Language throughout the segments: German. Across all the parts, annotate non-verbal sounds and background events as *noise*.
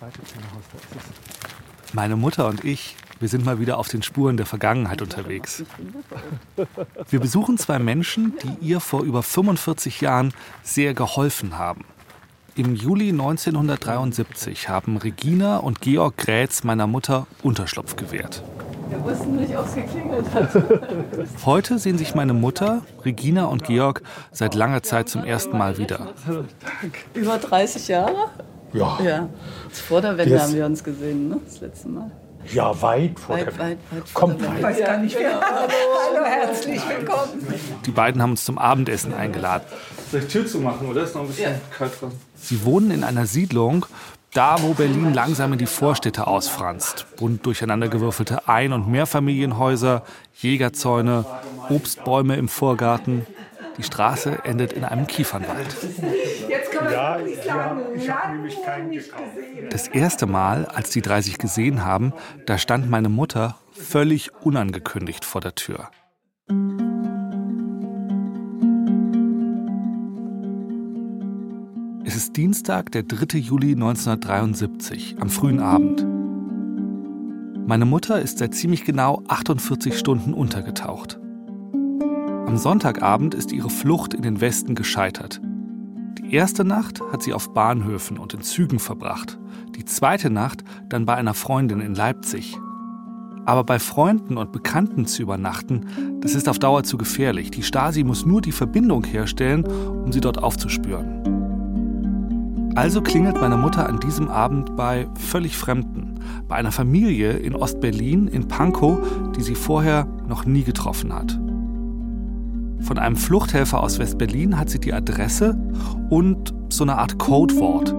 zweite Zimmerhaus, da ist es. Meine Mutter und ich, wir sind mal wieder auf den Spuren der Vergangenheit unterwegs. *laughs* Wir besuchen zwei Menschen, die ihr vor über 45 Jahren sehr geholfen haben. Im Juli 1973 haben Regina und Georg Grätz meiner Mutter Unterschlupf gewährt. Wir wussten nicht, ob es geklingelt hat. *laughs* Heute sehen sich meine Mutter, Regina und Georg seit langer Zeit zum ersten Mal wieder. Über 30 Jahre? Ja. Ja. Vor der Wende Das- haben wir uns gesehen, ne? Das letzte Mal. Ja, weit vor Weit, der weit, Kommt weit. Ja, gar nicht mehr. *laughs* Hallo, herzlich willkommen. Die beiden haben uns zum Abendessen eingeladen. Soll ich Tür zumachen, oder? Ist noch ein bisschen Ja. kalt dran. Sie wohnen in einer Siedlung, da wo Berlin langsam in die Vorstädte ausfranst. Bunt durcheinandergewürfelte Ein- und Mehrfamilienhäuser, Jägerzäune, Obstbäume im Vorgarten. Die Straße endet in einem Kiefernwald. Ja, ja, ich habe nämlich keinen gekauft. Das erste Mal, als die drei sich gesehen haben, da stand meine Mutter völlig unangekündigt vor der Tür. Es ist Dienstag, der 3. Juli 1973, am frühen Abend. Meine Mutter ist seit ziemlich genau 48 Stunden untergetaucht. Am Sonntagabend ist ihre Flucht in den Westen gescheitert. Die erste Nacht hat sie auf Bahnhöfen und in Zügen verbracht. Die zweite Nacht dann bei einer Freundin in Leipzig. Aber bei Freunden und Bekannten zu übernachten, das ist auf Dauer zu gefährlich. Die Stasi muss nur die Verbindung herstellen, um sie dort aufzuspüren. Also klingelt meine Mutter an diesem Abend bei völlig Fremden, bei einer Familie in Ostberlin, in Pankow, die sie vorher noch nie getroffen hat. Von einem Fluchthelfer aus Westberlin hat sie die Adresse und so eine Art Codewort.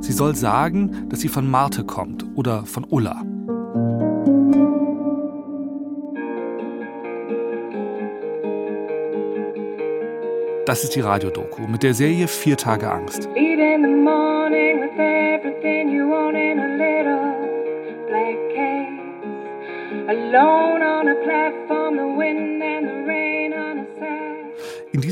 Sie soll sagen, dass sie von Marte kommt oder von Ulla. Das ist die Radiodoku mit der Serie Vier Tage Angst. Alone on a platform,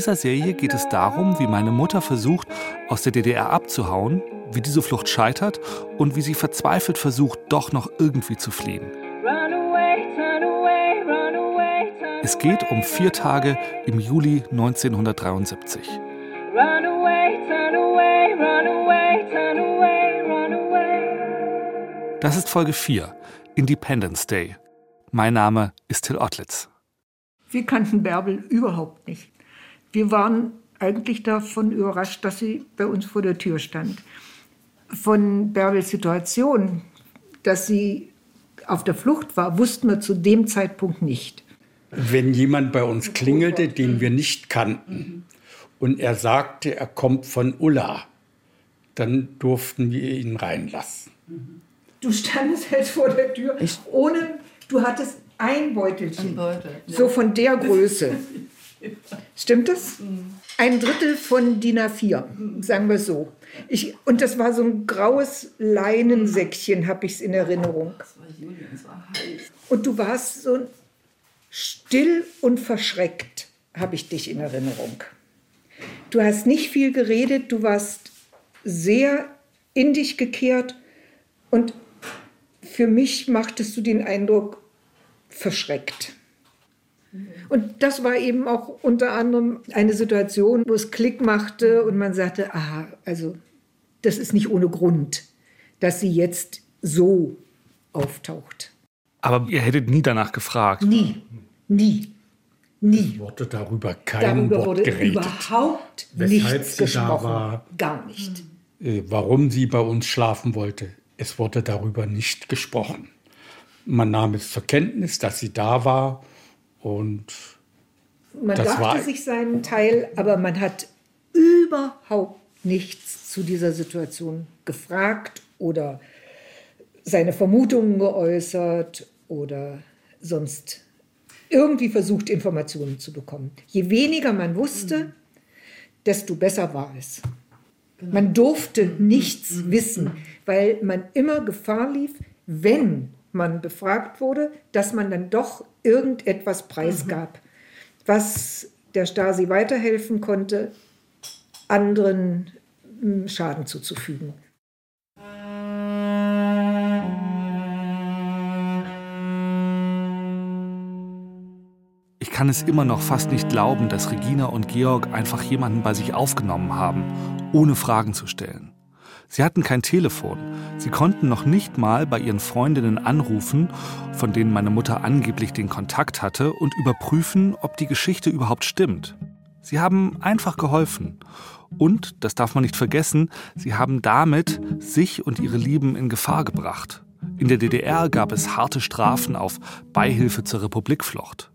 dieser Serie geht es darum, wie meine Mutter versucht, aus der DDR abzuhauen, wie diese Flucht scheitert und wie sie verzweifelt versucht, doch noch irgendwie zu fliehen. Es geht um vier Tage im Juli 1973. Run away, turn away, run away, turn away, run away. Das ist Folge 4, Independence Day. Mein Name ist Till Ottlitz. Wir kannten Bärbel überhaupt nicht. Wir waren eigentlich davon überrascht, dass sie bei uns vor der Tür stand. Von Bärbels Situation, dass sie auf der Flucht war, wussten wir zu dem Zeitpunkt nicht. Wenn jemand bei uns klingelte, den wir nicht kannten, und er sagte, er kommt von Ulla, dann durften wir ihn reinlassen. Du standest halt vor der Tür, ohne, du hattest ein Beutelchen. Ein Beutel, So von der Größe. *laughs* Stimmt das? Ein Drittel von DIN A4, sagen wir so. Ich, und das war so ein graues Leinensäckchen, habe ich es in Erinnerung. Das war Juli, es war heiß. Und du warst so still und verschreckt, habe ich dich in Erinnerung. Du hast nicht viel geredet, du warst sehr in dich gekehrt und für mich machtest du den Eindruck verschreckt. Und das war eben auch unter anderem eine Situation, wo es Klick machte und man sagte, aha, also das ist nicht ohne Grund, dass sie jetzt so auftaucht. Aber ihr hättet nie danach gefragt. Nie, nie, nie. Wurde darüber kein Darüber Wort wurde geredet. überhaupt Weshalb nichts sie da gesprochen. war. Gar nicht. Äh, Warum sie bei uns schlafen wollte, es wurde darüber nicht gesprochen. Man nahm es zur Kenntnis, dass sie da war und Man Das dachte war- sich seinen Teil, aber man hat überhaupt nichts zu dieser Situation gefragt oder seine Vermutungen geäußert oder sonst irgendwie versucht, Informationen zu bekommen. Je weniger man wusste, desto besser war es. Man durfte nichts wissen, weil man immer Gefahr lief, wenn man befragt wurde, dass man dann doch irgendetwas preisgab, was der Stasi weiterhelfen konnte, anderen hm, Schaden zuzufügen. Ich kann es immer noch fast nicht glauben, dass Regina und Georg einfach jemanden bei sich aufgenommen haben, ohne Fragen zu stellen. Sie hatten kein Telefon. Sie konnten noch nicht mal bei ihren Freundinnen anrufen, von denen meine Mutter angeblich den Kontakt hatte, und überprüfen, ob die Geschichte überhaupt stimmt. Sie haben einfach geholfen. Und, das darf man nicht vergessen, sie haben damit sich und ihre Lieben in Gefahr gebracht. In der DDR gab es harte Strafen auf Beihilfe zur Republikflucht.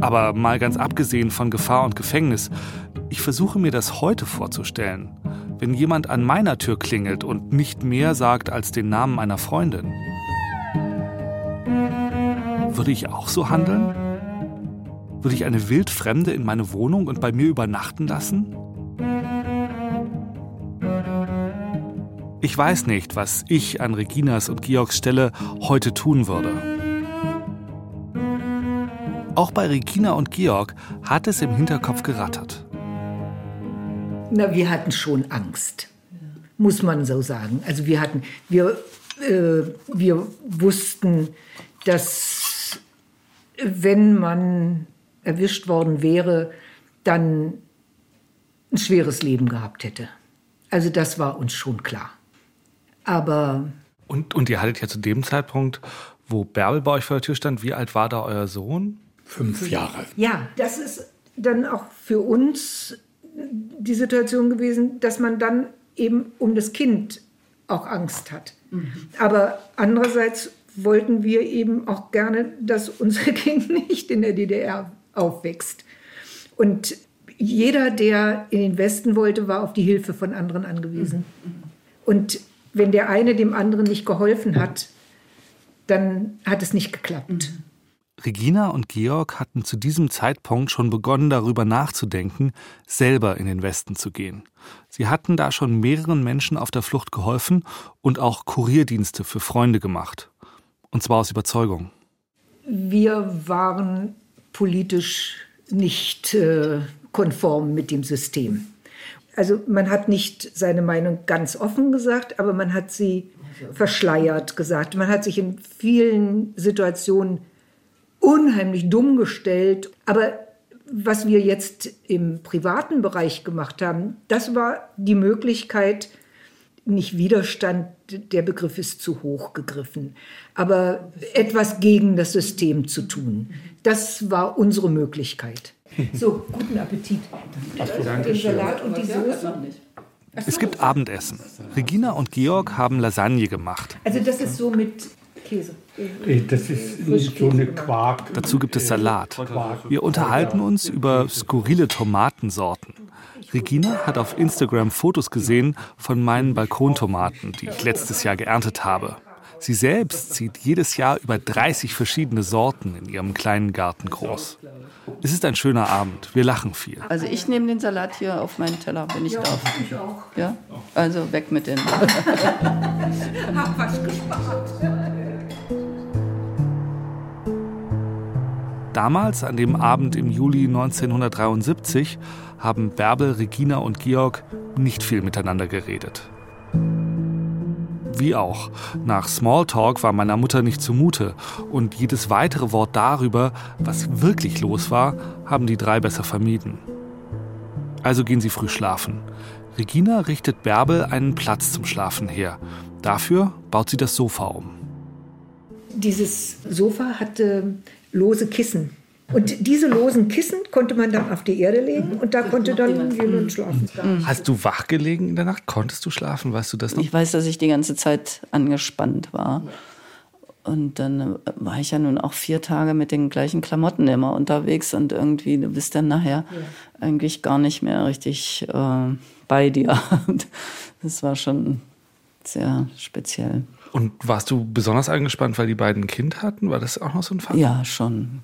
Aber mal ganz abgesehen von Gefahr und Gefängnis, ich versuche mir das heute vorzustellen, wenn jemand an meiner Tür klingelt und nicht mehr sagt als den Namen einer Freundin. Würde ich auch so handeln? Würde ich eine Wildfremde in meine Wohnung und bei mir übernachten lassen? Ich weiß nicht, was ich an Reginas und Georgs Stelle heute tun würde. Auch bei Regina und Georg hat es im Hinterkopf gerattert. Na, wir hatten schon Angst, muss man so sagen. Also wir hatten, wir, äh, wir wussten, dass wenn man erwischt worden wäre, dann ein schweres Leben gehabt hätte. Also das war uns schon klar. Aber Und, und ihr hattet ja zu dem Zeitpunkt, wo Bärbel bei euch vor der Tür stand, wie alt war da euer Sohn? Fünf Jahre. ja, das ist dann auch für uns die Situation gewesen, dass man dann eben um das Kind auch Angst hat. Aber andererseits wollten wir eben auch gerne, dass unser *laughs* Kind nicht in der DDR aufwächst. Und jeder, der in den Westen wollte, war auf die Hilfe von anderen angewiesen. Und wenn der eine dem anderen nicht geholfen hat, dann hat es nicht geklappt. Regina und Georg hatten zu diesem Zeitpunkt schon begonnen, darüber nachzudenken, selber in den Westen zu gehen. Sie hatten da schon mehreren Menschen auf der Flucht geholfen und auch Kurierdienste für Freunde gemacht. Und zwar aus Überzeugung. wir waren politisch nicht äh, konform mit dem System. Also man hat nicht seine Meinung ganz offen gesagt, aber man hat sie verschleiert gesagt. Man hat sich in vielen Situationen unheimlich dumm gestellt. Aber was wir jetzt im privaten Bereich gemacht haben, das war die Möglichkeit, nicht Widerstand, der Begriff ist zu hoch gegriffen, aber etwas gegen das System zu tun. Das war unsere Möglichkeit. So, guten Appetit. Den Salat und die Soße. Es gibt Abendessen. Regina und Georg haben Lasagne gemacht. Also das ist so mit Käse. Das ist so eine Quark. Dazu gibt es Salat. Wir unterhalten uns über skurrile Tomatensorten. Regina hat auf Instagram Fotos gesehen von meinen Balkontomaten, die ich letztes Jahr geerntet habe. Sie selbst zieht jedes Jahr über 30 verschiedene Sorten in ihrem kleinen Garten groß. Es ist ein schöner Abend. Wir lachen viel. Also ich nehme den Salat hier auf meinen Teller, wenn ich darf. Ich auch. Ja? Also weg mit den. *laughs* Damals, an dem Abend im Juli 1973, haben Bärbel, Regina und Georg nicht viel miteinander geredet. Wie auch, nach Smalltalk war meiner Mutter nicht zumute und jedes weitere Wort darüber, was wirklich los war, haben die drei besser vermieden. Also gehen sie früh schlafen. Regina richtet Bärbel einen Platz zum Schlafen her. Dafür baut sie das Sofa um. Dieses Sofa hatte lose Kissen. Und diese losen Kissen konnte man dann auf die Erde legen und da konnte dann jemand schlafen. Hast du wach gelegen in der Nacht? Konntest du schlafen? Weißt du das noch? Ich weiß, dass ich die ganze Zeit angespannt war. Und dann äh, war ich ja nun auch vier Tage mit den gleichen Klamotten immer unterwegs und irgendwie, du bist dann nachher eigentlich gar nicht mehr richtig äh, bei dir. Und *laughs* Das war schon sehr speziell. Und warst du besonders angespannt, weil die beiden ein Kind hatten? War das auch noch so ein Fall? Ja, schon.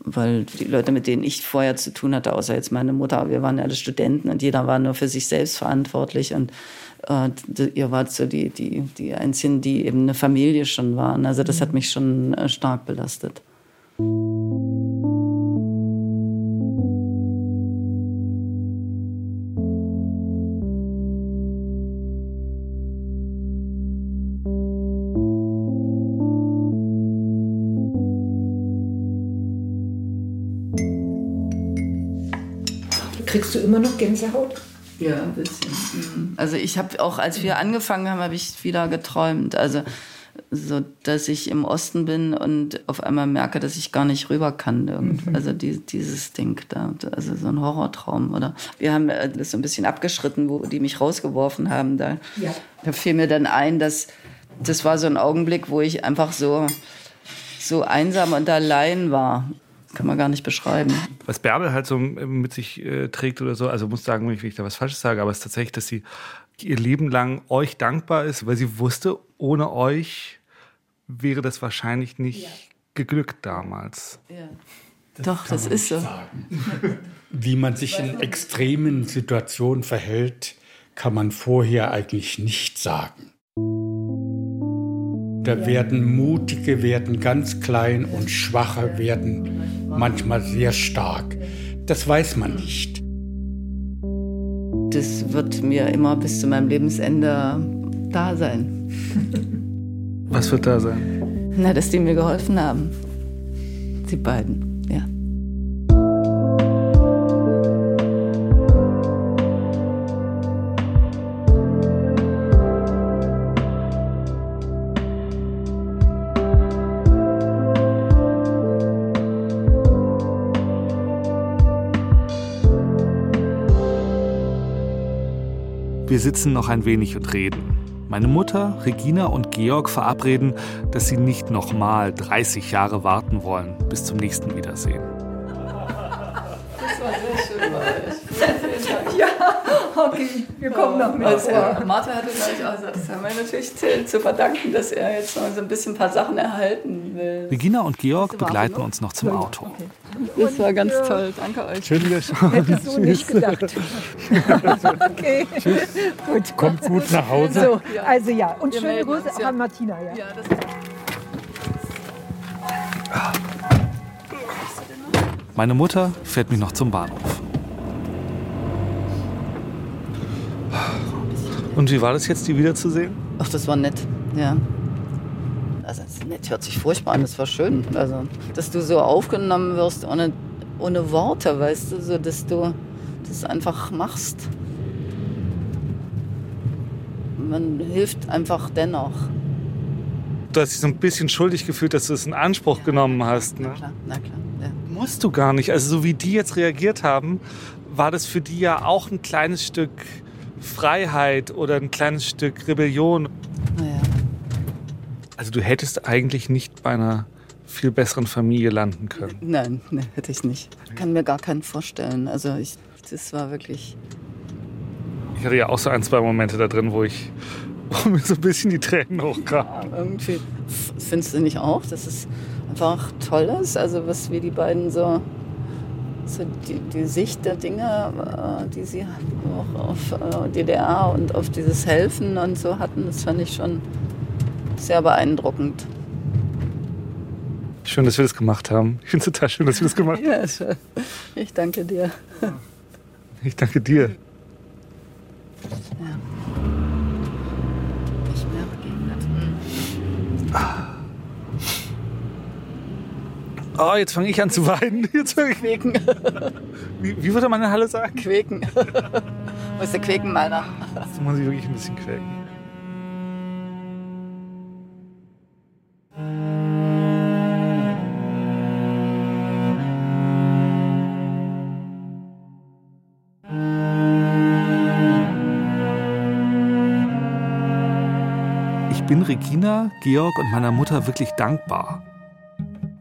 Weil die Leute, mit denen ich vorher zu tun hatte, außer jetzt meine Mutter, wir waren ja alle Studenten und jeder war nur für sich selbst verantwortlich. Und äh, ihr wart so die, die, die Einzigen, die eben eine Familie schon waren. Also das hat mich schon äh, stark belastet. Kriegst du immer noch Gänsehaut? Ja, ein bisschen. Also ich habe auch, als wir angefangen haben, habe ich wieder geträumt. Also so, dass ich im Osten bin und auf einmal merke, dass ich gar nicht rüber kann. Mhm. Also die, dieses Ding da, also so ein Horrortraum. Oder wir haben äh, das so ein bisschen abgeschritten, wo die mich rausgeworfen haben. Da, Ja. da fiel mir dann ein, dass das war so ein Augenblick, wo ich einfach so so einsam und allein war. Kann man gar nicht beschreiben. Was Bärbel halt so mit sich äh, trägt oder so, also muss sagen, wenn ich da was Falsches sage, aber es ist tatsächlich, dass sie ihr Leben lang euch dankbar ist, weil sie wusste, ohne euch wäre das wahrscheinlich nicht geglückt damals. Doch, das ist so. *laughs* Wie man sich in extremen Situationen verhält, kann man vorher eigentlich nicht sagen. Da werden Mutige werden ganz klein und Schwache werden manchmal sehr stark. Das weiß man nicht. Das wird mir immer bis zu meinem Lebensende da sein. Was wird da sein? Na, dass die mir geholfen haben. Die beiden, Wir sitzen noch ein wenig und reden. Meine Mutter, Regina und Georg verabreden, dass sie nicht nochmal 30 Jahre warten wollen bis zum nächsten Wiedersehen. *laughs* Okay, wir kommen noch mit. Also, Martha hatte gleich auch gesagt, das haben wir natürlich Till zu verdanken, dass er jetzt noch so ein bisschen ein paar Sachen erhalten will. Regina und Georg begleiten uns noch zum Auto. Das war ganz toll, danke euch. Schön. *laughs* Hättest du nicht *laughs* gedacht. *laughs* okay. Gut. Kommt gut nach Hause. So, also ja, und Wir schöne Grüße uns, auch ja. an Martina. Ja. Ja, das Meine Mutter fährt mich noch zum Bahnhof. Und wie war das jetzt, die wiederzusehen? Ach, das war nett, ja. Nett hört sich furchtbar an, das war schön. Also, dass du so aufgenommen wirst ohne, ohne Worte, weißt du, so dass du das einfach machst. Man hilft einfach dennoch. Du hast dich so ein bisschen schuldig gefühlt, dass du es in Anspruch genommen hast. Na Ne? klar, na klar. Ja. Musst du gar nicht. Also so wie die jetzt reagiert haben, war das für die ja auch ein kleines Stück Freiheit oder ein kleines Stück Rebellion. Also du hättest eigentlich nicht bei einer viel besseren Familie landen können. Nein, nee, hätte ich nicht. Kann mir gar keinen vorstellen. Also ich, das war wirklich. Ich hatte ja auch so ein, zwei Momente da drin, wo ich wo mir so ein bisschen die Tränen hochkamen. Irgendwie f- findest du nicht auch, dass es einfach toll ist, also was wir die beiden so, so die, die Sicht der Dinge, äh, die sie auch auf äh, DDR und auf dieses Helfen und so hatten, das fand ich schon sehr beeindruckend. Schön, dass wir das gemacht haben. Ich finde es total schön, dass wir das gemacht haben. Ja, schön. ich danke dir. Ich danke dir. Nicht mehr regnet. Oh, jetzt fange ich an zu weinen. *laughs* Jetzt ich, Quäken, wie, wie würde man in der Halle sagen? quäken. *laughs* Wo ist der Quäkenmeiner? Jetzt muss ich wirklich ein bisschen quäken. Regina, Georg und meiner Mutter wirklich dankbar.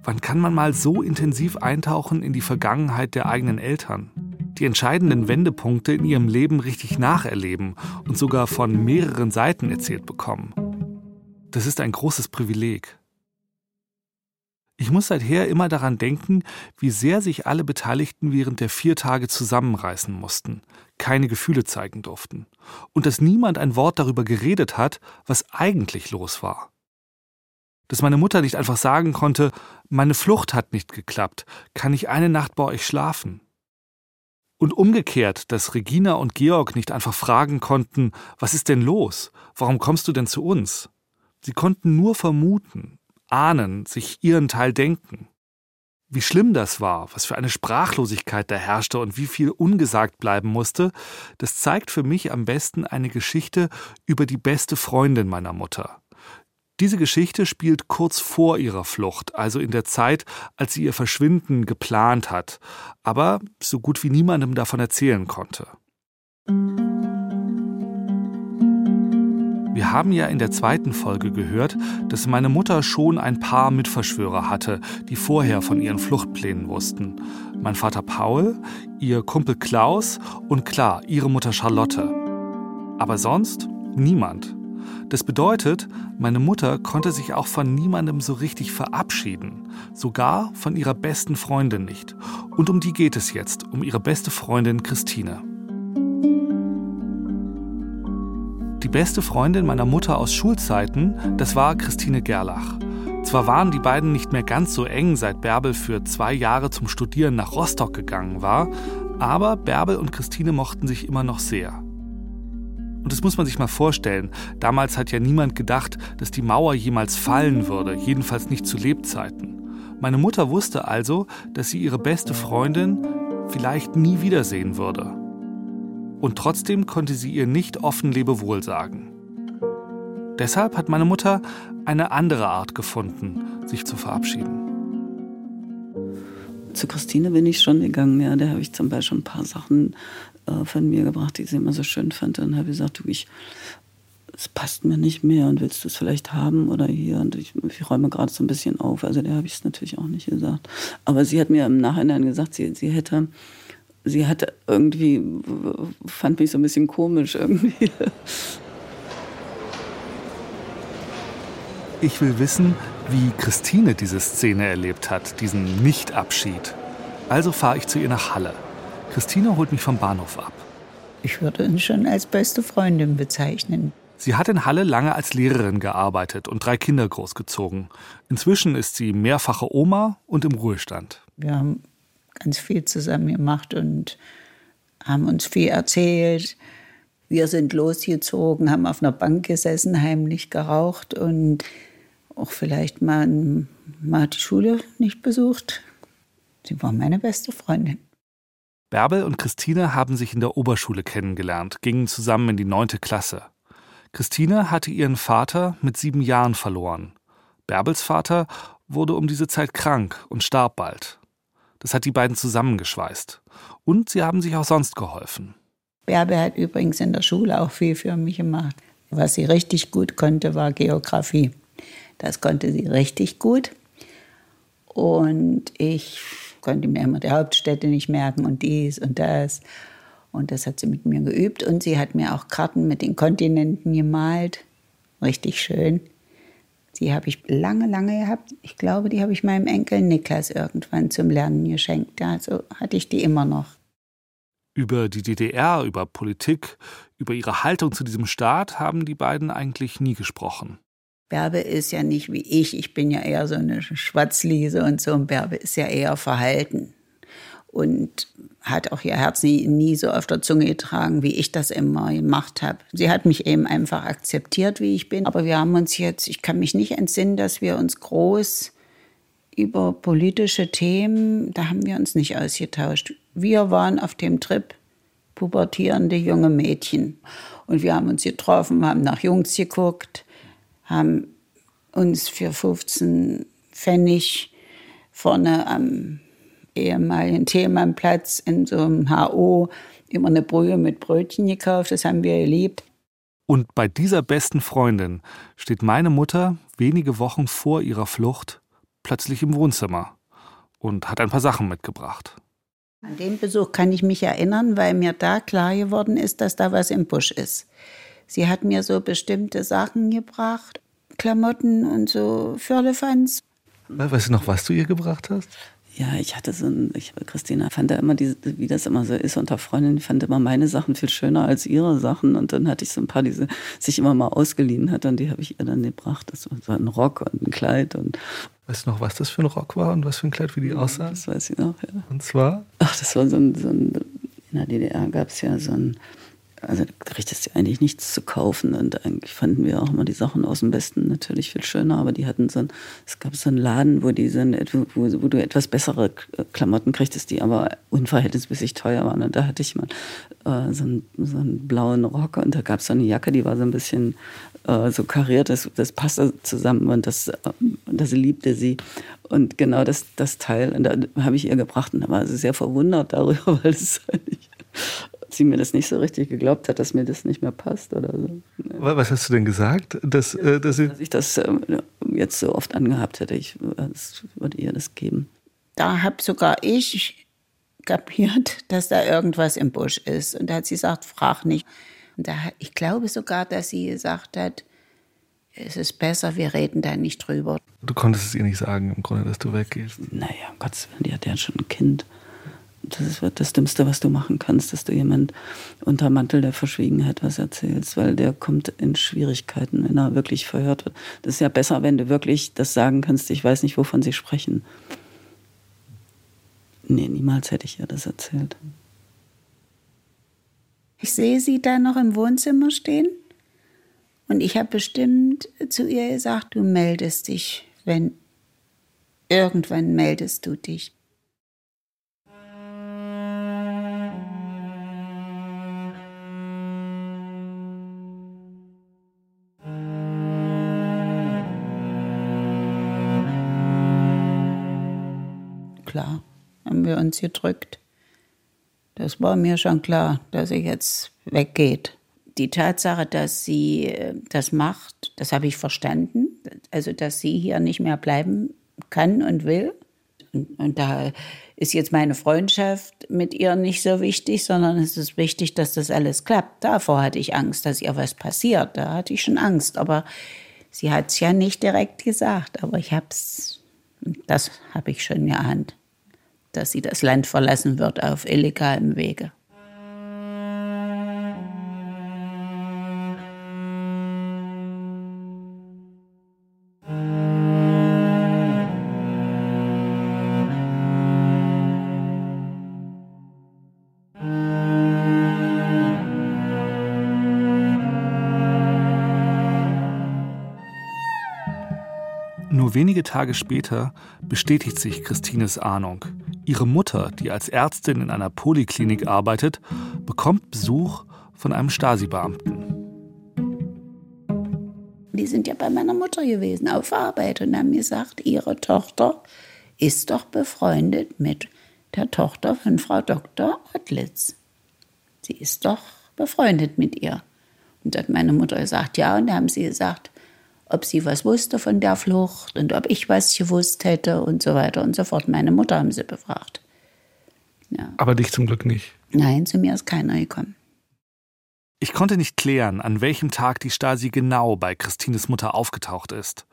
Wann kann man mal so intensiv eintauchen in die Vergangenheit der eigenen Eltern? Die entscheidenden Wendepunkte in ihrem Leben richtig nacherleben und sogar von mehreren Seiten erzählt bekommen. Das ist ein großes Privileg. Ich muss seither immer daran denken, wie sehr sich alle Beteiligten während der vier Tage zusammenreißen mussten, keine Gefühle zeigen durften und dass niemand ein Wort darüber geredet hat, was eigentlich los war. Dass meine Mutter nicht einfach sagen konnte, meine Flucht hat nicht geklappt, kann ich eine Nacht bei euch schlafen? Und umgekehrt, dass Regina und Georg nicht einfach fragen konnten, was ist denn los? Warum kommst du denn zu uns? Sie konnten nur vermuten, ahnen, sich ihren Teil denken. Wie schlimm das war, was für eine Sprachlosigkeit da herrschte und wie viel ungesagt bleiben musste, das zeigt für mich am besten eine Geschichte über die beste Freundin meiner Mutter. Diese Geschichte spielt kurz vor ihrer Flucht, also in der Zeit, als sie ihr Verschwinden geplant hat, aber so gut wie niemandem davon erzählen konnte. Wir haben ja in der zweiten Folge gehört, dass meine Mutter schon ein paar Mitverschwörer hatte, die vorher von ihren Fluchtplänen wussten. Mein Vater Paul, ihr Kumpel Klaus und klar, ihre Mutter Charlotte. Aber sonst niemand. Das bedeutet, meine Mutter konnte sich auch von niemandem so richtig verabschieden, sogar von ihrer besten Freundin nicht. Und um die geht es jetzt, um ihre beste Freundin Christine. Die beste Freundin meiner Mutter aus Schulzeiten, das war Christine Gerlach. Zwar waren die beiden nicht mehr ganz so eng, seit Bärbel für zwei Jahre zum Studieren nach Rostock gegangen war, aber Bärbel und Christine mochten sich immer noch sehr. Und das muss man sich mal vorstellen. Damals hat ja niemand gedacht, dass die Mauer jemals fallen würde, jedenfalls nicht zu Lebzeiten. Meine Mutter wusste also, dass sie ihre beste Freundin vielleicht nie wiedersehen würde und trotzdem konnte sie ihr nicht offen Lebewohl sagen. Deshalb hat meine Mutter eine andere Art gefunden, sich zu verabschieden. Zu Christine bin ich schon gegangen, ja. Da habe ich zum Beispiel ein paar Sachen äh, von mir gebracht, die sie immer so schön fand. Dann habe gesagt, du, ich, es passt mir nicht mehr und willst du es vielleicht haben oder hier? Und ich, ich räume gerade so ein bisschen auf. Also der habe ich es natürlich auch nicht gesagt. Aber sie hat mir im Nachhinein gesagt, sie, sie hätte sie hat irgendwie, fand mich so ein bisschen komisch irgendwie. Ich will wissen, wie Christine diese Szene erlebt hat, diesen Nichtabschied. Also fahre ich zu ihr nach Halle. Christine holt mich vom Bahnhof ab. Ich würde uns schon als beste Freundin bezeichnen. Sie hat in Halle lange als Lehrerin gearbeitet und drei Kinder großgezogen. Inzwischen ist sie mehrfache Oma und im Ruhestand. Wir haben ganz viel zusammen gemacht und haben uns viel erzählt. Wir sind losgezogen, haben auf einer Bank gesessen, heimlich geraucht und auch vielleicht mal, mal die Schule nicht besucht. Sie war meine beste Freundin. Bärbel und Christine haben sich in der Oberschule kennengelernt, gingen zusammen in die neunte Klasse. Christine hatte ihren Vater mit sieben Jahren verloren. Bärbels Vater wurde um diese Zeit krank und starb bald. Das hat die beiden zusammengeschweißt. Und sie haben sich auch sonst geholfen. Bärbe hat übrigens in der Schule auch viel für mich gemacht. Was sie richtig gut konnte, war Geografie. Das konnte sie richtig gut. Und ich konnte mir immer die Hauptstädte nicht merken und dies und das. Und das hat sie mit mir geübt. Und sie hat mir auch Karten mit den Kontinenten gemalt. Richtig schön. Die habe ich lange, lange gehabt. Ich glaube, die habe ich meinem Enkel Niklas irgendwann zum Lernen geschenkt. Ja, so hatte ich die immer noch. Über die DDR, über Politik, über ihre Haltung zu diesem Staat haben die beiden eigentlich nie gesprochen. Bärbe ist ja nicht wie ich. Ich bin ja eher so eine Schwatzliese und so. Und Bärbe ist ja eher verhalten und hat auch ihr Herz nie, nie so auf der Zunge getragen, wie ich das immer gemacht habe. Sie hat mich eben einfach akzeptiert, wie ich bin. Aber wir haben uns jetzt, ich kann mich nicht entsinnen, dass wir uns groß über politische Themen, da haben wir uns nicht ausgetauscht. Wir waren auf dem Trip pubertierende junge Mädchen. Und wir haben uns getroffen, haben nach Jungs geguckt, haben uns für 15 Pfennig vorne am ehemaligen Themannplatz in so einem HO immer eine Brühe mit Brötchen gekauft. Das haben wir geliebt. Und bei dieser besten Freundin steht meine Mutter wenige Wochen vor ihrer Flucht plötzlich im Wohnzimmer und hat ein paar Sachen mitgebracht. An den Besuch kann ich mich erinnern, weil mir da klar geworden ist, dass da was im Busch ist. Sie hat mir so bestimmte Sachen gebracht, Klamotten und so Firlefanz. Weißt du noch, was du ihr gebracht hast? Ja, ich hatte so ein, ich, Christina fand ja immer, diese, wie das immer so ist unter Freundinnen, die fand immer meine Sachen viel schöner als ihre Sachen. Und dann hatte ich so ein paar, die sie sich immer mal ausgeliehen hat, und die habe ich ihr dann gebracht. Das war so ein Rock und ein Kleid. Und weißt du noch, was das für ein Rock war und was für ein Kleid, wie die aussah? Das weiß ich noch, ja. Und zwar? Ach, das war so ein, so ein in der DDR gab es ja so ein also da kriegtest du eigentlich nichts zu kaufen. Und eigentlich fanden wir auch immer die Sachen aus dem Westen natürlich viel schöner, aber die hatten so ein, es gab so einen Laden, wo die so wo, wo du etwas bessere Klamotten kriegtest, die aber unverhältnismäßig teuer waren. Und da hatte ich mal äh, so, einen, so einen blauen Rock und da gab es so eine Jacke, die war so ein bisschen äh, so kariert, das, das passte zusammen und das, äh, das liebte sie. Und genau das, das Teil, und da habe ich ihr gebracht und da war sie sehr verwundert darüber, *laughs* weil es eigentlich sie mir das nicht so richtig geglaubt hat, dass mir das nicht mehr passt oder so. Was hast du denn gesagt? Dass, äh, dass, dass ich das äh, jetzt so oft angehabt hätte. Ich würde ihr das geben. Da habe sogar ich kapiert, *laughs* dass da irgendwas im Busch ist. Und da hat sie gesagt, frag nicht. Und da, ich glaube sogar, dass sie gesagt hat, es ist besser, wir reden da nicht drüber. Du konntest es ihr nicht sagen, im Grunde, dass du weggehst. Naja, Gott, die hat ja schon ein Kind das ist das Dümmste, was du machen kannst, dass du jemand unter Mantel der Verschwiegenheit was erzählst, weil der kommt in Schwierigkeiten, wenn er wirklich verhört wird. Das ist ja besser, wenn du wirklich das sagen kannst, ich weiß nicht, wovon sie sprechen. Nee, niemals hätte ich ihr das erzählt. Ich sehe sie da noch im Wohnzimmer stehen und ich habe bestimmt zu ihr gesagt, du meldest dich, wenn irgendwann meldest du dich. Klar, haben wir uns gedrückt. Das war mir schon klar, dass sie jetzt weggeht. Die Tatsache, dass sie äh, das macht, das habe ich verstanden. Also, dass sie hier nicht mehr bleiben kann und will. Und, und, da ist jetzt meine Freundschaft mit ihr nicht so wichtig, sondern es ist wichtig, dass das alles klappt. Davor hatte ich Angst, dass ihr was passiert. Da hatte ich schon Angst. Aber sie hat es ja nicht direkt gesagt. Aber ich habe es, das habe ich schon geahnt dass sie das Land verlassen wird auf illegalem Wege. Wenige Tage später bestätigt sich Christines Ahnung. Ihre Mutter, die als Ärztin in einer Poliklinik arbeitet, bekommt Besuch von einem Stasi-Beamten. Die sind ja bei meiner Mutter gewesen auf Arbeit und haben gesagt, ihre Tochter ist doch befreundet mit der Tochter von Frau Dr. Ottlitz. Sie ist doch befreundet mit ihr. Und hat meine Mutter gesagt, ja, und da haben sie gesagt, ob sie was wusste von der Flucht und ob ich was gewusst hätte und so weiter und so fort. Meine Mutter haben sie befragt. Ja. Aber dich zum Glück nicht. Nein, zu mir ist keiner gekommen. Ich konnte nicht klären, an welchem Tag die Stasi genau bei Christines Mutter aufgetaucht ist.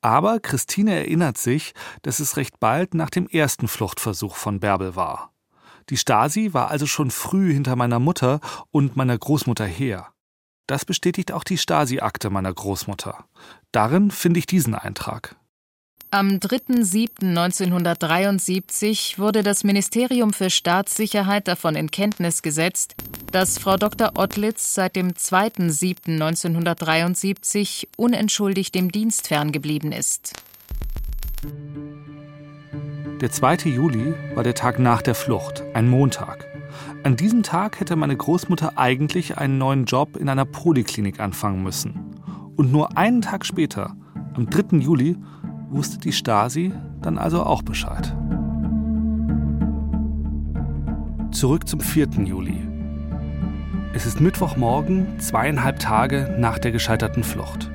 Aber Christine erinnert sich, dass es recht bald nach dem ersten Fluchtversuch von Bärbel war. Die Stasi war also schon früh hinter meiner Mutter und meiner Großmutter her. Das bestätigt auch die Stasi-Akte meiner Großmutter. Darin finde ich diesen Eintrag. Am 3.7.1973 wurde das Ministerium für Staatssicherheit davon in Kenntnis gesetzt, dass Frau Dr. Ottlitz seit dem 2.7.1973 unentschuldigt dem Dienst ferngeblieben ist. Der 2. Juli war der Tag nach der Flucht, ein Montag. An diesem Tag hätte meine Großmutter eigentlich einen neuen Job in einer Poliklinik anfangen müssen. Und nur einen Tag später, am 3. Juli, wusste die Stasi dann also auch Bescheid. Zurück zum 4. Juli. Es ist Mittwochmorgen, zweieinhalb Tage nach der gescheiterten Flucht.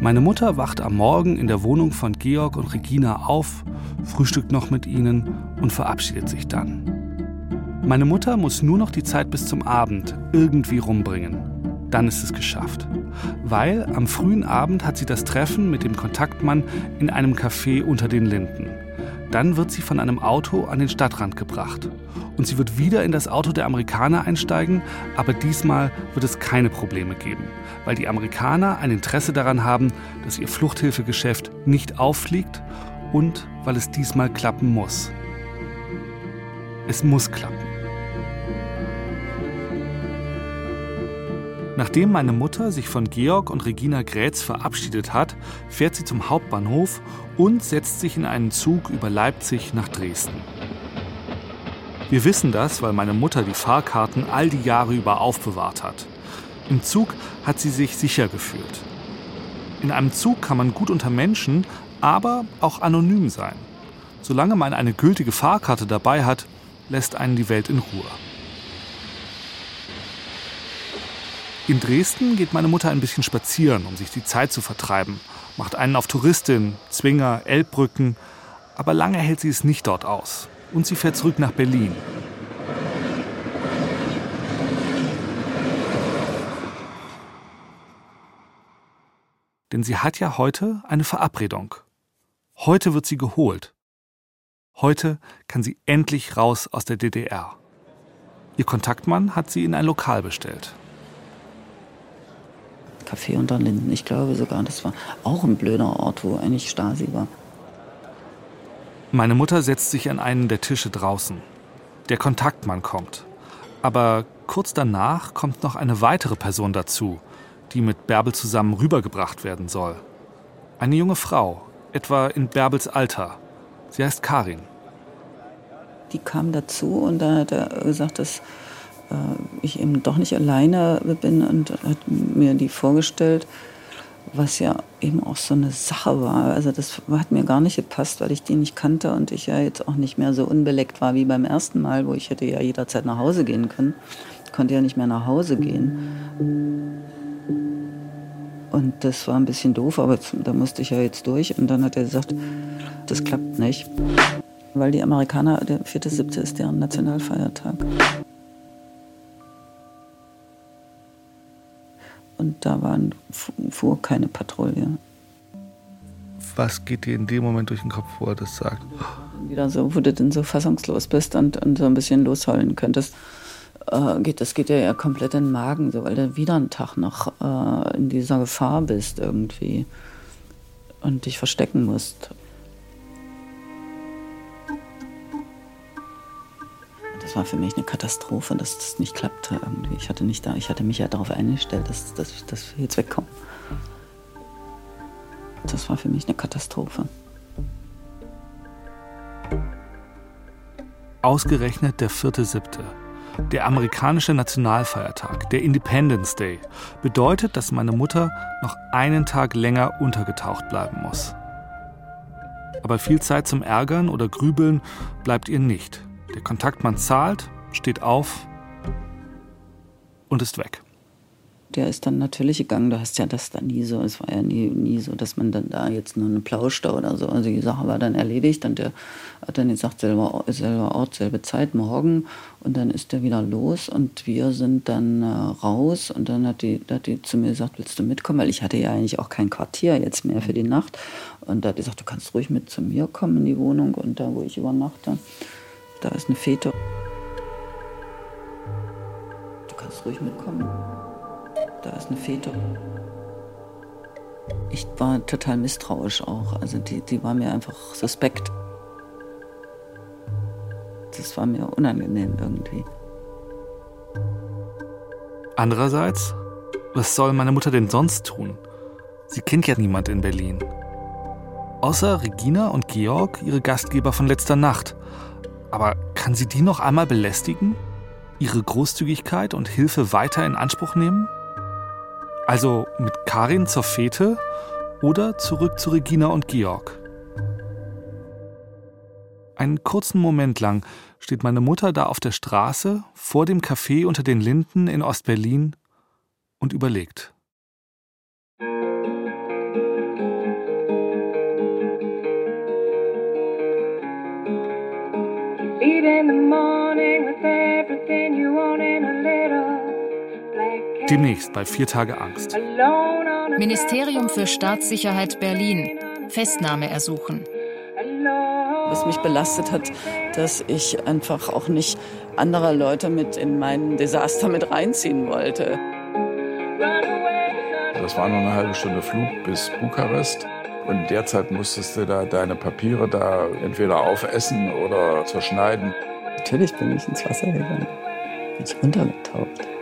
Meine Mutter wacht am Morgen in der Wohnung von Georg und Regina auf, frühstückt noch mit ihnen und verabschiedet sich dann. Meine Mutter muss nur noch die Zeit bis zum Abend irgendwie rumbringen. Dann ist es geschafft. Weil am frühen Abend hat sie das Treffen mit dem Kontaktmann in einem Café unter den Linden. Dann wird sie von einem Auto an den Stadtrand gebracht. Und sie wird wieder in das Auto der Amerikaner einsteigen, aber diesmal wird es keine Probleme geben, weil die Amerikaner ein Interesse daran haben, dass ihr Fluchthilfegeschäft nicht auffliegt und weil es diesmal klappen muss. Es muss klappen. Nachdem meine Mutter sich von Georg und Regina Grätz verabschiedet hat, fährt sie zum Hauptbahnhof und setzt sich in einen Zug über Leipzig nach Dresden. Wir wissen das, weil meine Mutter die Fahrkarten all die Jahre über aufbewahrt hat. Im Zug hat sie sich sicher gefühlt. In einem Zug kann man gut unter Menschen, aber auch anonym sein. Solange man eine gültige Fahrkarte dabei hat, lässt einen die Welt in Ruhe. In Dresden geht meine Mutter ein bisschen spazieren, um sich die Zeit zu vertreiben, macht einen auf Touristin, Zwinger, Elbbrücken, aber lange hält sie es nicht dort aus. Und sie fährt zurück nach Berlin. Denn sie hat ja heute eine Verabredung. Heute wird sie geholt. Heute kann sie endlich raus aus der DDR. Ihr Kontaktmann hat sie in ein Lokal bestellt. Café unter Linden, ich glaube sogar, das war auch ein blöder Ort, wo eigentlich Stasi war. Meine Mutter setzt sich an einen der Tische draußen. Der Kontaktmann kommt. Aber kurz danach kommt noch eine weitere Person dazu, die mit Bärbel zusammen rübergebracht werden soll. Eine junge Frau, etwa in Bärbels Alter. Sie heißt Karin. Die kam dazu und da hat er gesagt, dass ich eben doch nicht alleine bin und hat mir die vorgestellt, was ja eben auch so eine Sache war. Also das hat mir gar nicht gepasst, weil ich die nicht kannte und ich ja jetzt auch nicht mehr so unbeleckt war wie beim ersten Mal, wo ich hätte ja jederzeit nach Hause gehen können. Ich konnte ja nicht mehr nach Hause gehen. Und das war ein bisschen doof, aber da musste ich ja jetzt durch. Und dann hat er gesagt, das klappt nicht. Weil die Amerikaner, der 4.7. ist deren Nationalfeiertag. Und da waren, fuhr keine Patrouille. Was geht dir in dem Moment durch den Kopf, wo er das sagt? Wieder so, wo du dann so fassungslos bist und, und so ein bisschen losheulen könntest. Äh, geht, das geht dir ja komplett in den Magen, so, weil du wieder einen Tag noch äh, in dieser Gefahr bist irgendwie und dich verstecken musst. Das war für mich eine Katastrophe, dass das nicht klappte irgendwie. Ich hatte, nicht da, ich hatte mich ja darauf eingestellt, dass, dass, dass wir jetzt wegkommen. Das war für mich eine Katastrophe. Ausgerechnet der 4.7., der amerikanische Nationalfeiertag, der Independence Day, bedeutet, dass meine Mutter noch einen Tag länger untergetaucht bleiben muss. Aber viel Zeit zum Ärgern oder Grübeln bleibt ihr nicht. Der Kontaktmann zahlt, steht auf und ist weg. Der ist dann natürlich gegangen. Du hast ja das da nie so. Es war ja nie, nie so, dass man dann da jetzt nur eine plauschte oder so. Also die Sache war dann erledigt und der hat dann gesagt, selber, selber Ort, selbe Zeit, morgen. Und dann ist er wieder los und wir sind dann äh, raus. Und dann hat die, hat die zu mir gesagt, willst du mitkommen? Weil ich hatte ja eigentlich auch kein Quartier jetzt mehr für die Nacht. Und da hat die gesagt, du kannst ruhig mit zu mir kommen in die Wohnung und da, wo ich übernachte. Da ist eine Fete. Du kannst ruhig mitkommen. Da ist eine Fete. Ich war total misstrauisch auch. Also die, die war mir einfach suspekt. Das war mir unangenehm irgendwie. Andererseits, was soll meine Mutter denn sonst tun? Sie kennt ja niemand in Berlin. Außer Regina und Georg, ihre Gastgeber von letzter Nacht. Aber kann sie die noch einmal belästigen? Ihre Großzügigkeit und Hilfe weiter in Anspruch nehmen? Also mit Karin zur Fete oder zurück zu Regina und Georg? Einen kurzen Moment lang steht meine Mutter da auf der Straße vor dem Café unter den Linden in Ostberlin und überlegt. Demnächst bei Vier Tage Angst. Ministerium für Staatssicherheit Berlin. Festnahme ersuchen. Was mich belastet hat, dass ich einfach auch nicht andere Leute mit in mein Desaster mit reinziehen wollte. Das war nur eine halbe Stunde Flug bis Bukarest. Und derzeit musstest du da deine Papiere da entweder aufessen oder zerschneiden. Natürlich bin ich ins Wasser gegangen. Bin ich runtergetaucht.